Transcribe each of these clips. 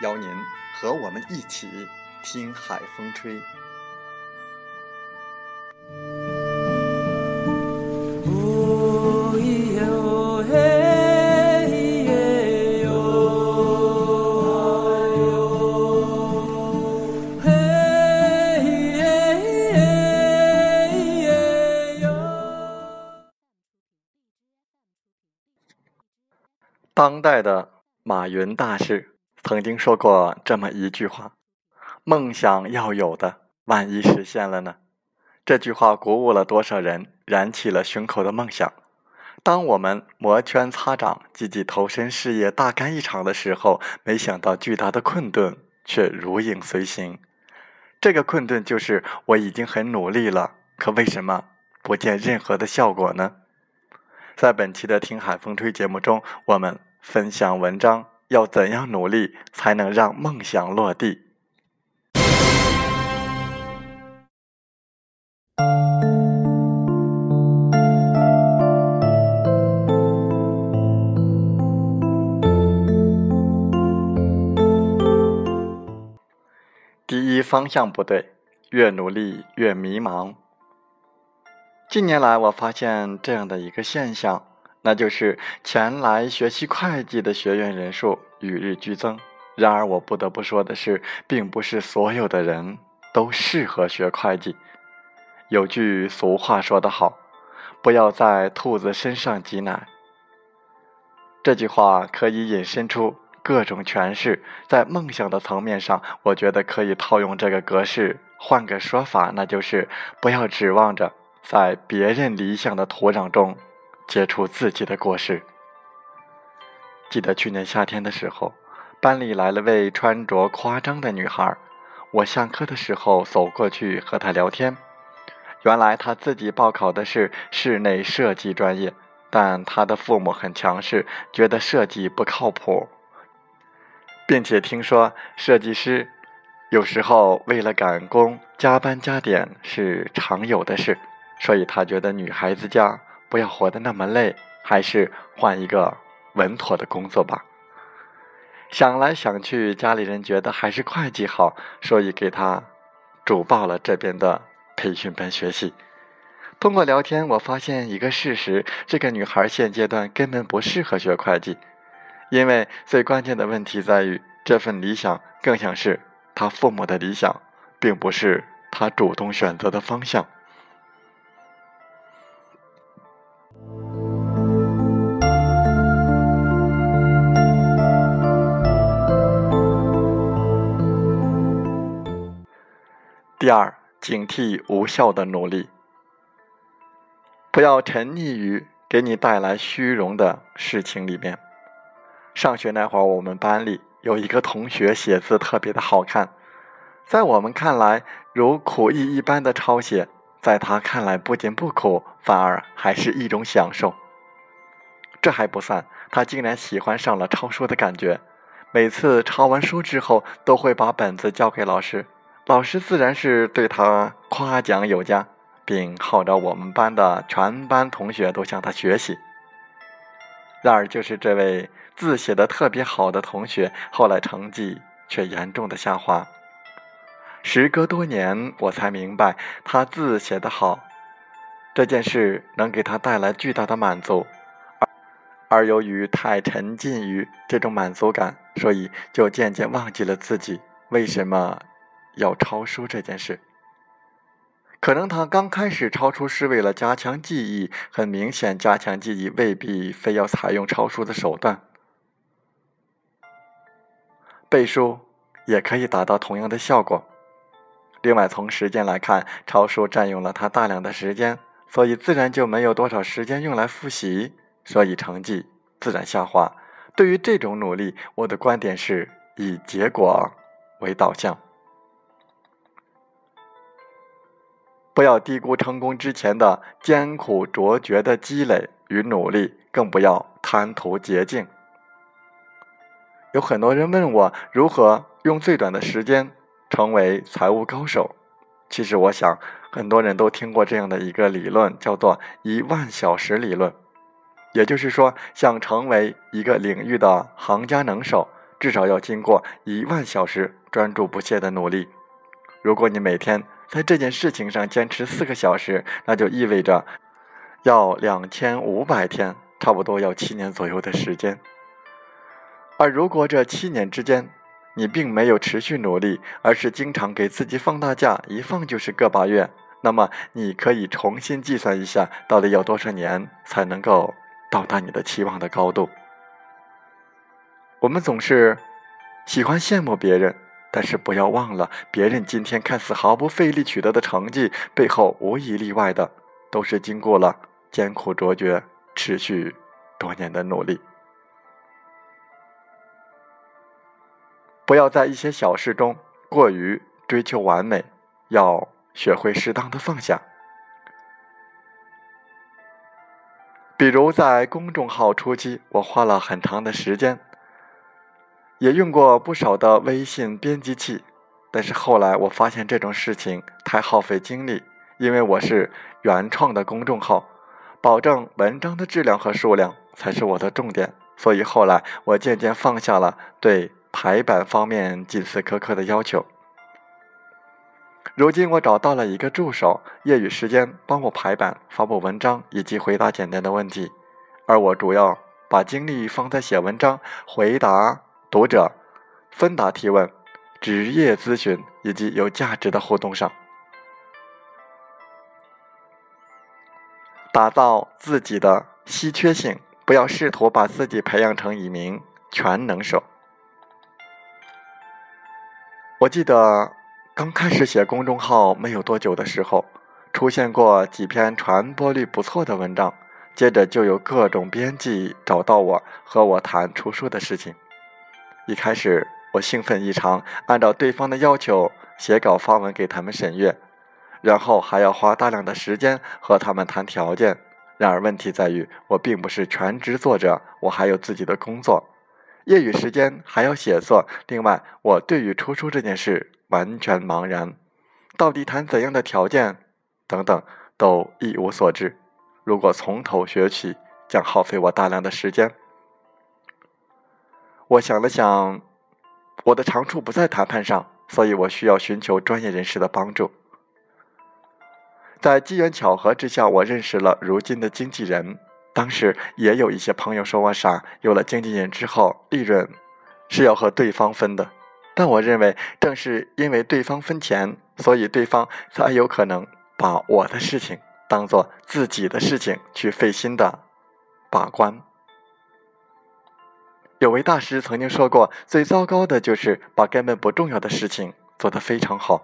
邀您和我们一起听海风吹。当代的马云大师。曾经说过这么一句话：“梦想要有的，万一实现了呢？”这句话鼓舞了多少人，燃起了胸口的梦想。当我们摩拳擦掌、积极投身事业、大干一场的时候，没想到巨大的困顿却如影随形。这个困顿就是我已经很努力了，可为什么不见任何的效果呢？在本期的《听海风吹》节目中，我们分享文章。要怎样努力才能让梦想落地？第一方向不对，越努力越迷茫。近年来，我发现这样的一个现象。那就是前来学习会计的学员人数与日俱增。然而，我不得不说的是，并不是所有的人都适合学会计。有句俗话说得好：“不要在兔子身上挤奶。”这句话可以引申出各种诠释。在梦想的层面上，我觉得可以套用这个格式。换个说法，那就是不要指望着在别人理想的土壤中。接触自己的过失。记得去年夏天的时候，班里来了位穿着夸张的女孩。我上课的时候走过去和她聊天。原来她自己报考的是室内设计专业，但她的父母很强势，觉得设计不靠谱，并且听说设计师有时候为了赶工加班加点是常有的事，所以她觉得女孩子家。不要活得那么累，还是换一个稳妥的工作吧。想来想去，家里人觉得还是会计好，所以给他主报了这边的培训班学习。通过聊天，我发现一个事实：这个女孩现阶段根本不适合学会计，因为最关键的问题在于，这份理想更像是她父母的理想，并不是她主动选择的方向。第二，警惕无效的努力，不要沉溺于给你带来虚荣的事情里面。上学那会儿，我们班里有一个同学写字特别的好看，在我们看来如苦役一般的抄写，在他看来不仅不苦，反而还是一种享受。这还不算，他竟然喜欢上了抄书的感觉，每次抄完书之后，都会把本子交给老师。老师自然是对他夸奖有加，并号召我们班的全班同学都向他学习。然而，就是这位字写的特别好的同学，后来成绩却严重的下滑。时隔多年，我才明白，他字写得好，这件事能给他带来巨大的满足，而而由于太沉浸于这种满足感，所以就渐渐忘记了自己为什么要抄书这件事。可能他刚开始抄书是为了加强记忆，很明显，加强记忆未必非要采用抄书的手段，背书也可以达到同样的效果。另外，从时间来看，抄书占用了他大量的时间，所以自然就没有多少时间用来复习，所以成绩自然下滑。对于这种努力，我的观点是以结果为导向。不要低估成功之前的艰苦卓绝的积累与努力，更不要贪图捷径。有很多人问我如何用最短的时间成为财务高手。其实，我想很多人都听过这样的一个理论，叫做“一万小时理论”。也就是说，想成为一个领域的行家能手，至少要经过一万小时专注不懈的努力。如果你每天，在这件事情上坚持四个小时，那就意味着要两千五百天，差不多要七年左右的时间。而如果这七年之间你并没有持续努力，而是经常给自己放大假，一放就是个把月，那么你可以重新计算一下，到底要多少年才能够到达你的期望的高度。我们总是喜欢羡慕别人。但是不要忘了，别人今天看似毫不费力取得的成绩，背后无一例外的都是经过了艰苦卓绝、持续多年的努力。不要在一些小事中过于追求完美，要学会适当的放下。比如在公众号初期，我花了很长的时间。也用过不少的微信编辑器，但是后来我发现这种事情太耗费精力，因为我是原创的公众号，保证文章的质量和数量才是我的重点，所以后来我渐渐放下了对排版方面近似苛刻的要求。如今我找到了一个助手，业余时间帮我排版、发布文章以及回答简单的问题，而我主要把精力放在写文章、回答。读者、分答提问、职业咨询以及有价值的互动上，打造自己的稀缺性，不要试图把自己培养成一名全能手。我记得刚开始写公众号没有多久的时候，出现过几篇传播率不错的文章，接着就有各种编辑找到我和我谈出书的事情。一开始我兴奋异常，按照对方的要求写稿发文给他们审阅，然后还要花大量的时间和他们谈条件。然而问题在于，我并不是全职作者，我还有自己的工作，业余时间还要写作。另外，我对于出书这件事完全茫然，到底谈怎样的条件等等都一无所知。如果从头学起，将耗费我大量的时间。我想了想，我的长处不在谈判上，所以我需要寻求专业人士的帮助。在机缘巧合之下，我认识了如今的经纪人。当时也有一些朋友说我傻，有了经纪人之后，利润是要和对方分的。但我认为，正是因为对方分钱，所以对方才有可能把我的事情当做自己的事情去费心的把关。有位大师曾经说过：“最糟糕的就是把根本不重要的事情做得非常好。”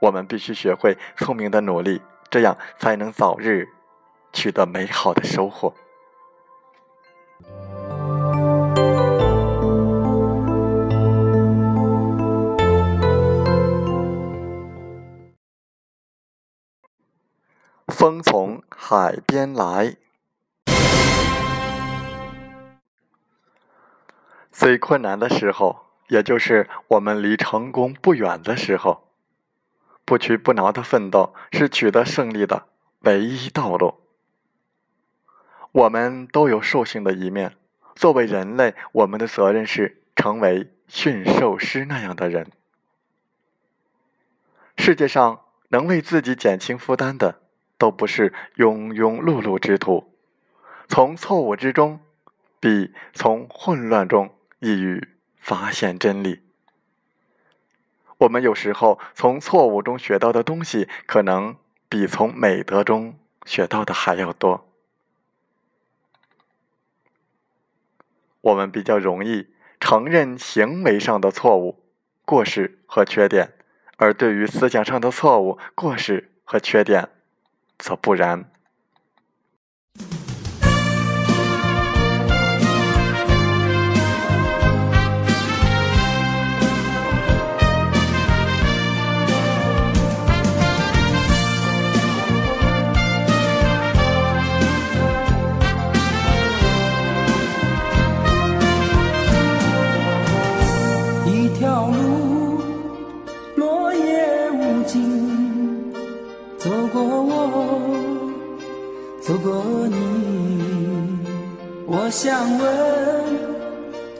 我们必须学会聪明的努力，这样才能早日取得美好的收获。风从海边来。最困难的时候，也就是我们离成功不远的时候，不屈不挠的奋斗是取得胜利的唯一道路。我们都有兽性的一面，作为人类，我们的责任是成为驯兽师那样的人。世界上能为自己减轻负担的，都不是庸庸碌碌之徒。从错误之中，比从混乱中易于发现真理。我们有时候从错误中学到的东西，可能比从美德中学到的还要多。我们比较容易承认行为上的错误、过失和缺点，而对于思想上的错误、过失和缺点，则不然。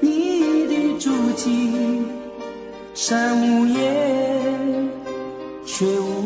你的足迹，山无言，水无